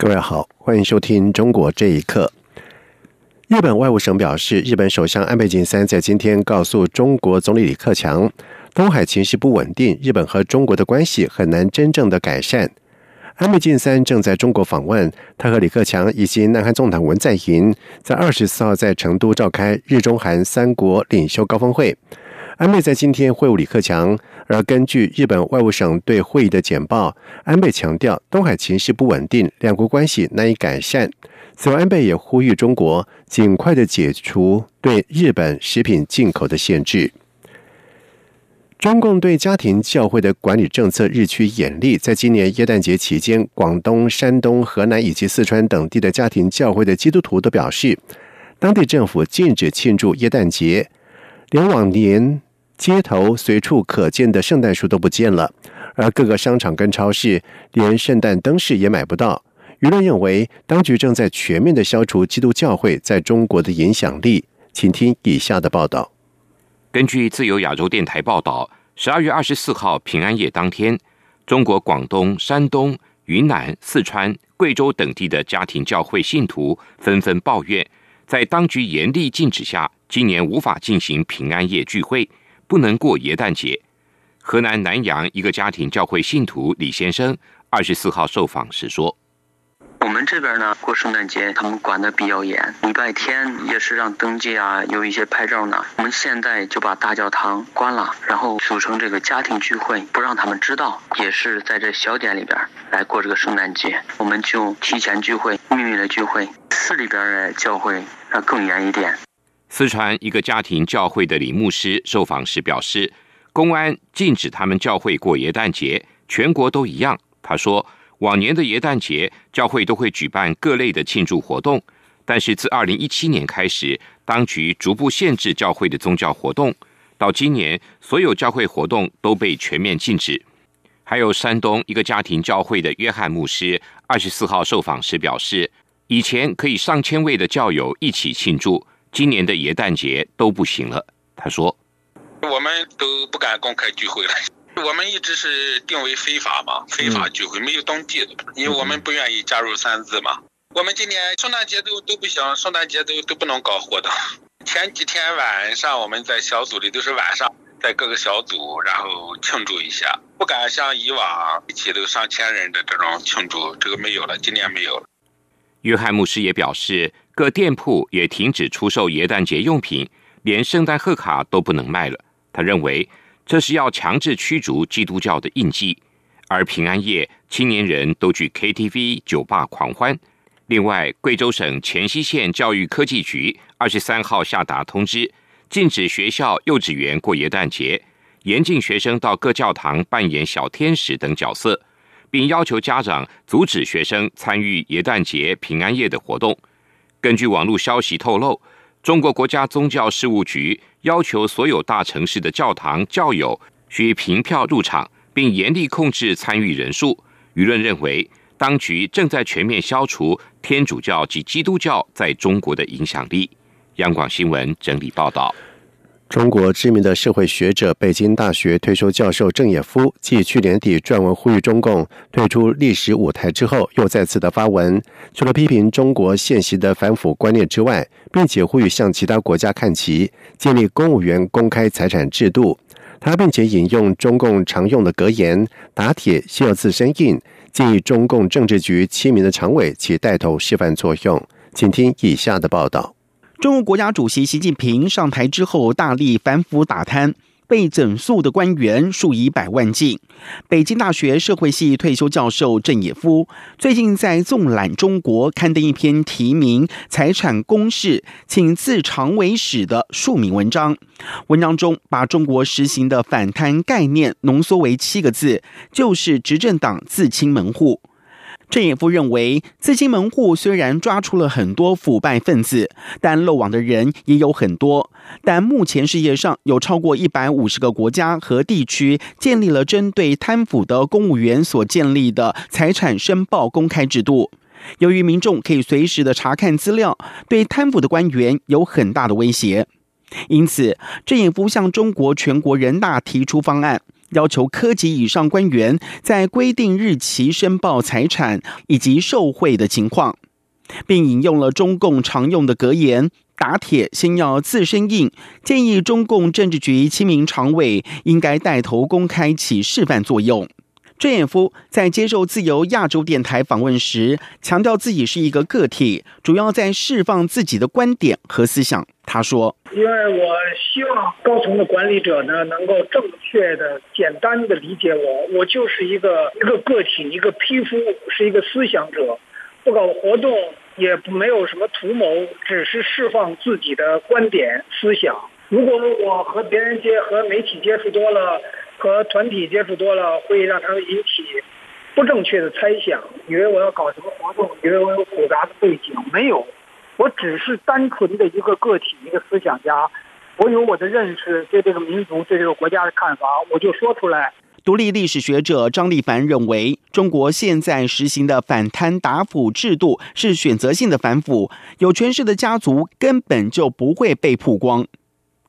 各位好，欢迎收听《中国这一刻》。日本外务省表示，日本首相安倍晋三在今天告诉中国总理李克强，东海情势不稳定，日本和中国的关系很难真正的改善。安倍晋三正在中国访问，他和李克强以及南韩总统文在寅在二十四号在成都召开日中韩三国领袖高峰会。安倍在今天会晤李克强，而根据日本外务省对会议的简报，安倍强调东海情势不稳定，两国关系难以改善。此外，安倍也呼吁中国尽快的解除对日本食品进口的限制。中共对家庭教会的管理政策日趋严厉，在今年耶诞节期间，广东、山东、河南以及四川等地的家庭教会的基督徒都表示，当地政府禁止庆祝耶诞节，连往年。街头随处可见的圣诞树都不见了，而各个商场跟超市连圣诞灯饰也买不到。舆论认为，当局正在全面的消除基督教会在中国的影响力。请听以下的报道。根据自由亚洲电台报道，十二月二十四号平安夜当天，中国广东、山东、云南、四川、贵州等地的家庭教会信徒纷纷抱怨，在当局严厉禁止下，今年无法进行平安夜聚会。不能过耶诞节。河南南阳一个家庭教会信徒李先生二十四号受访时说：“我们这边呢过圣诞节，他们管的比较严，礼拜天也是让登记啊，有一些拍照呢。我们现在就把大教堂关了，然后组成这个家庭聚会，不让他们知道，也是在这小点里边来过这个圣诞节。我们就提前聚会，秘密的聚会。市里边的教会那更严一点。”四川一个家庭教会的李牧师受访时表示，公安禁止他们教会过耶诞节，全国都一样。他说，往年的耶诞节，教会都会举办各类的庆祝活动，但是自二零一七年开始，当局逐步限制教会的宗教活动，到今年，所有教会活动都被全面禁止。还有山东一个家庭教会的约翰牧师二十四号受访时表示，以前可以上千位的教友一起庆祝。今年的元旦节都不行了，他说：“我们都不敢公开聚会了，我们一直是定为非法嘛，非法聚会没有登记的，因为我们不愿意加入三字嘛。我们今年圣诞节都都不行，圣诞节都都不能搞活动。前几天晚上我们在小组里都是晚上在各个小组，然后庆祝一下，不敢像以往一起都上千人的这种庆祝，这个没有了，今年没有了。”约翰牧师也表示。各店铺也停止出售元旦节用品，连圣诞贺卡都不能卖了。他认为这是要强制驱逐基督教的印记。而平安夜，青年人都去 KTV、酒吧狂欢。另外，贵州省黔西县教育科技局二十三号下达通知，禁止学校幼稚园过元旦节，严禁学生到各教堂扮演小天使等角色，并要求家长阻止学生参与元旦节、平安夜的活动。根据网络消息透露，中国国家宗教事务局要求所有大城市的教堂教友需凭票入场，并严厉控制参与人数。舆论认为，当局正在全面消除天主教及基督教在中国的影响力。央广新闻整理报道。中国知名的社会学者、北京大学退休教授郑也夫，继去年底撰文呼吁中共退出历史舞台之后，又再次的发文，除了批评中国现行的反腐观念之外，并且呼吁向其他国家看齐，建立公务员公开财产制度。他并且引用中共常用的格言：“打铁需要自身硬”，建议中共政治局七名的常委起带头示范作用。请听以下的报道。中国国家主席习近平上台之后，大力反腐打贪，被整肃的官员数以百万计。北京大学社会系退休教授郑也夫最近在《纵览中国》刊登一篇题名《财产公示，请自常为始》的署名文章。文章中把中国实行的反贪概念浓缩为七个字，就是执政党自清门户。郑也夫认为，资金门户虽然抓出了很多腐败分子，但漏网的人也有很多。但目前世界上有超过一百五十个国家和地区建立了针对贪腐的公务员所建立的财产申报公开制度。由于民众可以随时的查看资料，对贪腐的官员有很大的威胁。因此，郑也夫向中国全国人大提出方案。要求科级以上官员在规定日期申报财产以及受贿的情况，并引用了中共常用的格言：“打铁先要自身硬。”建议中共政治局七名常委应该带头公开起示范作用。郑也夫在接受自由亚洲电台访问时，强调自己是一个个体，主要在释放自己的观点和思想。他说：“因为我希望高层的管理者呢，能够正确的、简单的理解我。我就是一个一个个体，一个匹夫，是一个思想者，不搞活动，也没有什么图谋，只是释放自己的观点、思想。如果我和别人接、和媒体接触多了。”和团体接触多了，会让他们引起不正确的猜想，以为我要搞什么活动，以为我有复杂的背景，没有，我只是单纯的一个个体，一个思想家，我有我的认识，对这个民族、对这个国家的看法，我就说出来。独立历史学者张立凡认为，中国现在实行的反贪打腐制度是选择性的反腐，有权势的家族根本就不会被曝光。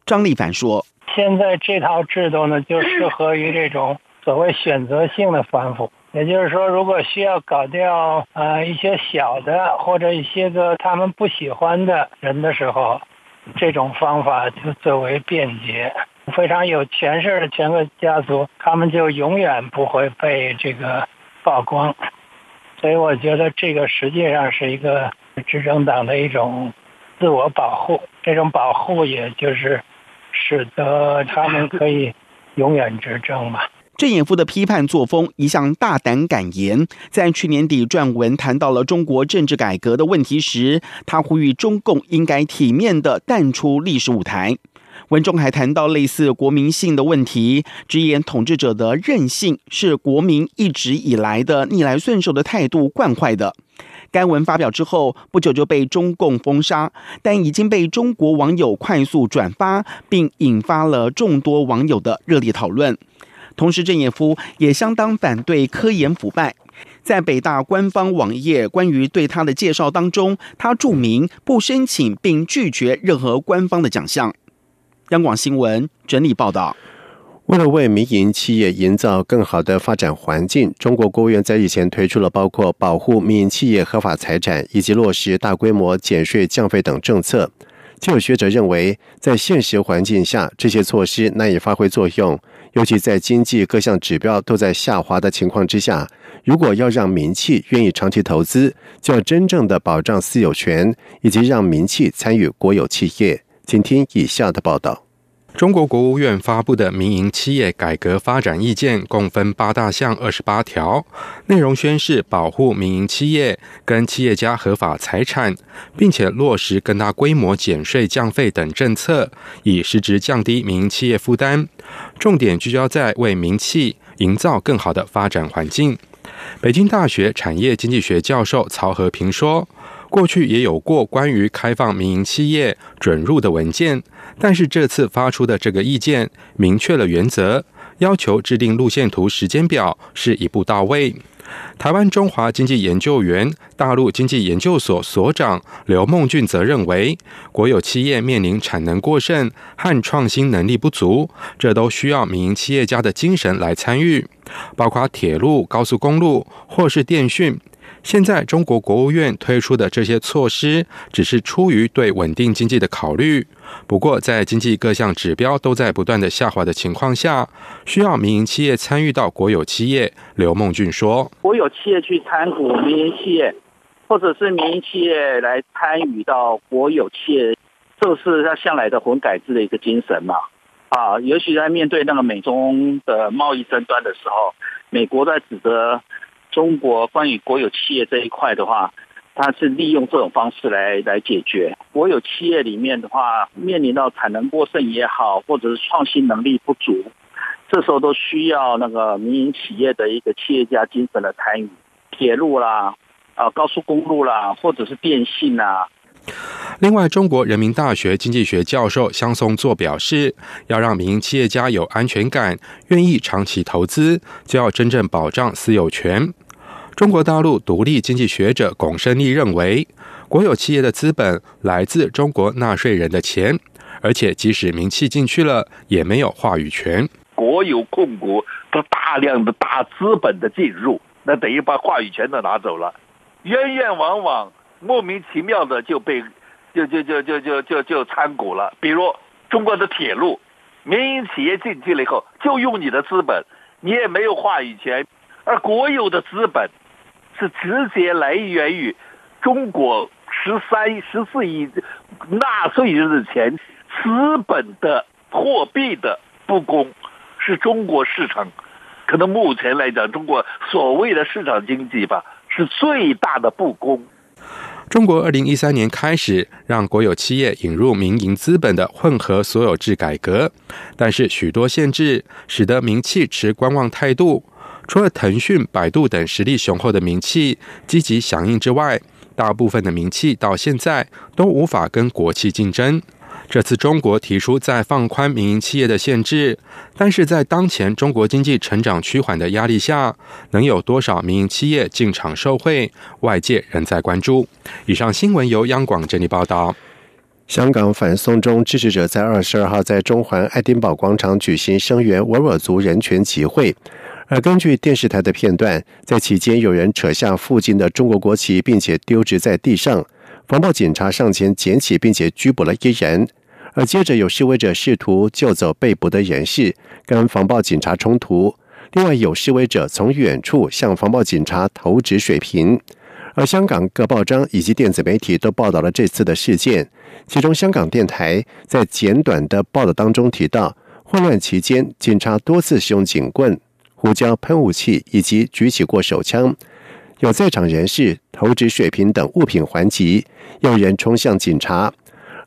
张立凡说。现在这套制度呢，就适合于这种所谓选择性的反腐。也就是说，如果需要搞掉呃一些小的或者一些个他们不喜欢的人的时候，这种方法就最为便捷。非常有权势的权贵家族，他们就永远不会被这个曝光。所以，我觉得这个实际上是一个执政党的一种自我保护。这种保护，也就是。使得他们可以永远执政嘛？郑也夫的批判作风一向大胆敢言，在去年底撰文谈到了中国政治改革的问题时，他呼吁中共应该体面的淡出历史舞台。文中还谈到类似国民性的问题，直言统治者的任性是国民一直以来的逆来顺受的态度惯坏的。该文发表之后不久就被中共封杀，但已经被中国网友快速转发，并引发了众多网友的热烈讨论。同时，郑也夫也相当反对科研腐败。在北大官方网页关于对他的介绍当中，他注明不申请并拒绝任何官方的奖项。央广新闻整理报道。为了为民营企业营造更好的发展环境，中国国务院在日前推出了包括保护民营企业合法财产以及落实大规模减税降费等政策。就有学者认为，在现实环境下，这些措施难以发挥作用，尤其在经济各项指标都在下滑的情况之下。如果要让民企愿意长期投资，就要真正的保障私有权，以及让民企参与国有企业。请听以下的报道。中国国务院发布的民营企业改革发展意见共分八大项、二十八条，内容宣示保护民营企业跟企业家合法财产，并且落实更大规模减税降费等政策，以实质降低民营企业负担。重点聚焦在为民企营造更好的发展环境。北京大学产业经济学教授曹和平说。过去也有过关于开放民营企业准入的文件，但是这次发出的这个意见明确了原则，要求制定路线图、时间表是一步到位。台湾中华经济研究员大陆经济研究所所长刘梦俊则认为，国有企业面临产能过剩和创新能力不足，这都需要民营企业家的精神来参与，包括铁路、高速公路或是电讯。现在中国国务院推出的这些措施，只是出于对稳定经济的考虑。不过，在经济各项指标都在不断的下滑的情况下，需要民营企业参与到国有企业。刘梦俊说：“国有企业去参股民营企业，或者是民营企业来参与到国有企业，这是他向来的混改制的一个精神嘛？啊，尤其在面对那个美中的贸易争端的时候，美国在指责。”中国关于国有企业这一块的话，它是利用这种方式来来解决国有企业里面的话，面临到产能过剩也好，或者是创新能力不足，这时候都需要那个民营企业的一个企业家精神的参与。铁路啦、啊高速公路啦，或者是电信啊。另外，中国人民大学经济学教授香松作表示，要让民营企业家有安全感，愿意长期投资，就要真正保障私有权。中国大陆独立经济学者龚胜利认为，国有企业的资本来自中国纳税人的钱，而且即使民企进去了，也没有话语权。国有控股的大量的大资本的进入，那等于把话语权都拿走了，冤冤枉枉，莫名其妙的就被就就就就就就就参股了。比如中国的铁路，民营企业进去了以后，就用你的资本，你也没有话语权，而国有的资本。是直接来源于中国十三十四亿纳税人的钱，资本的货币的不公，是中国市场可能目前来讲，中国所谓的市场经济吧，是最大的不公。中国二零一三年开始让国有企业引入民营资本的混合所有制改革，但是许多限制使得民企持观望态度。除了腾讯、百度等实力雄厚的名气积极响应之外，大部分的名气到现在都无法跟国企竞争。这次中国提出再放宽民营企业的限制，但是在当前中国经济成长趋缓的压力下，能有多少民营企业进场受惠？外界仍在关注。以上新闻由央广整理报道。香港反送中支持者在二十二号在中环爱丁堡广场举行声援维吾尔族人权集会。而根据电视台的片段，在期间有人扯下附近的中国国旗，并且丢掷在地上。防暴警察上前捡起，并且拘捕了一人。而接着有示威者试图救走被捕的人士，跟防暴警察冲突。另外有示威者从远处向防暴警察投掷水瓶。而香港各报章以及电子媒体都报道了这次的事件。其中，香港电台在简短的报道当中提到，混乱期间警察多次使用警棍。胡椒喷雾器以及举起过手枪，有在场人士投掷水瓶等物品还击，有人冲向警察。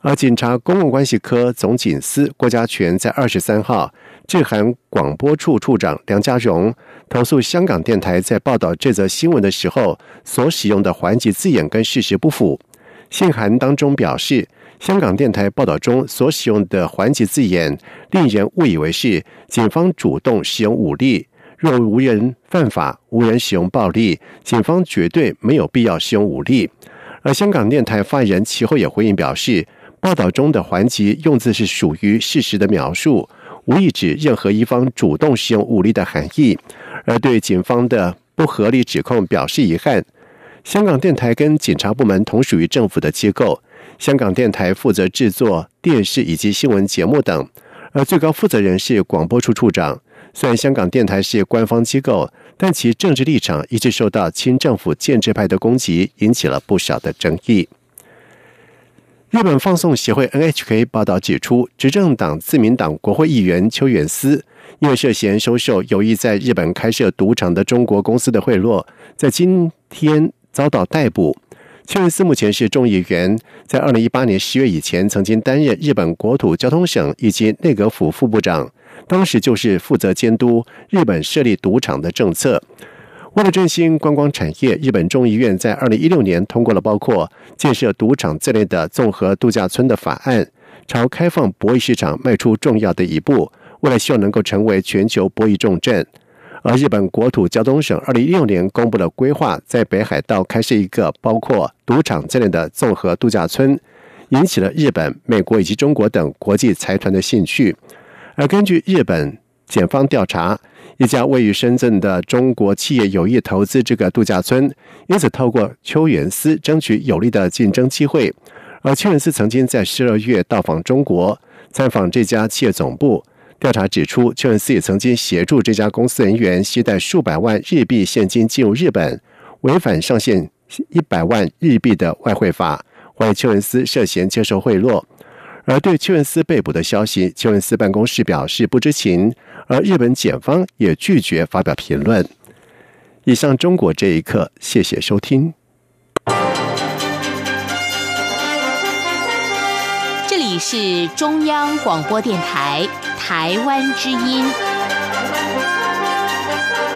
而警察公共关系科总警司郭家全在二十三号致函广播处处长梁家荣，投诉香港电台在报道这则新闻的时候所使用的还击字眼跟事实不符。信函当中表示，香港电台报道中所使用的还击字眼，令人误以为是警方主动使用武力。若无人犯法，无人使用暴力，警方绝对没有必要使用武力。而香港电台发言人其后也回应表示，报道中的环节用字是属于事实的描述，无意指任何一方主动使用武力的含义，而对警方的不合理指控表示遗憾。香港电台跟警察部门同属于政府的机构，香港电台负责制作电视以及新闻节目等，而最高负责人是广播处处长。虽然香港电台是官方机构，但其政治立场一直受到亲政府建制派的攻击，引起了不少的争议。日本放送协会 NHK 报道指出，执政党自民党国会议员邱远思因为涉嫌收受有意在日本开设赌场的中国公司的贿赂，在今天遭到逮捕。邱远思目前是众议员，在二零一八年十月以前曾经担任日本国土交通省以及内阁府副部长。当时就是负责监督日本设立赌场的政策。为了振兴观光产业，日本众议院在二零一六年通过了包括建设赌场在内的综合度假村的法案，朝开放博弈市场迈出重要的一步。为了希望能够成为全球博弈重镇，而日本国土交通省二零一六年公布了规划，在北海道开设一个包括赌场在内的综合度假村，引起了日本、美国以及中国等国际财团的兴趣。而根据日本检方调查，一家位于深圳的中国企业有意投资这个度假村，因此透过邱元思争取有利的竞争机会。而邱元思曾经在十二月到访中国，参访这家企业总部。调查指出，邱元思也曾经协助这家公司人员携带数百万日币现金进入日本，违反上限一百万日币的外汇法，怀疑邱元思涉嫌接受贿赂。而对邱文思被捕的消息，邱文思办公室表示不知情，而日本检方也拒绝发表评论。以上中国这一刻，谢谢收听。这里是中央广播电台台湾之音。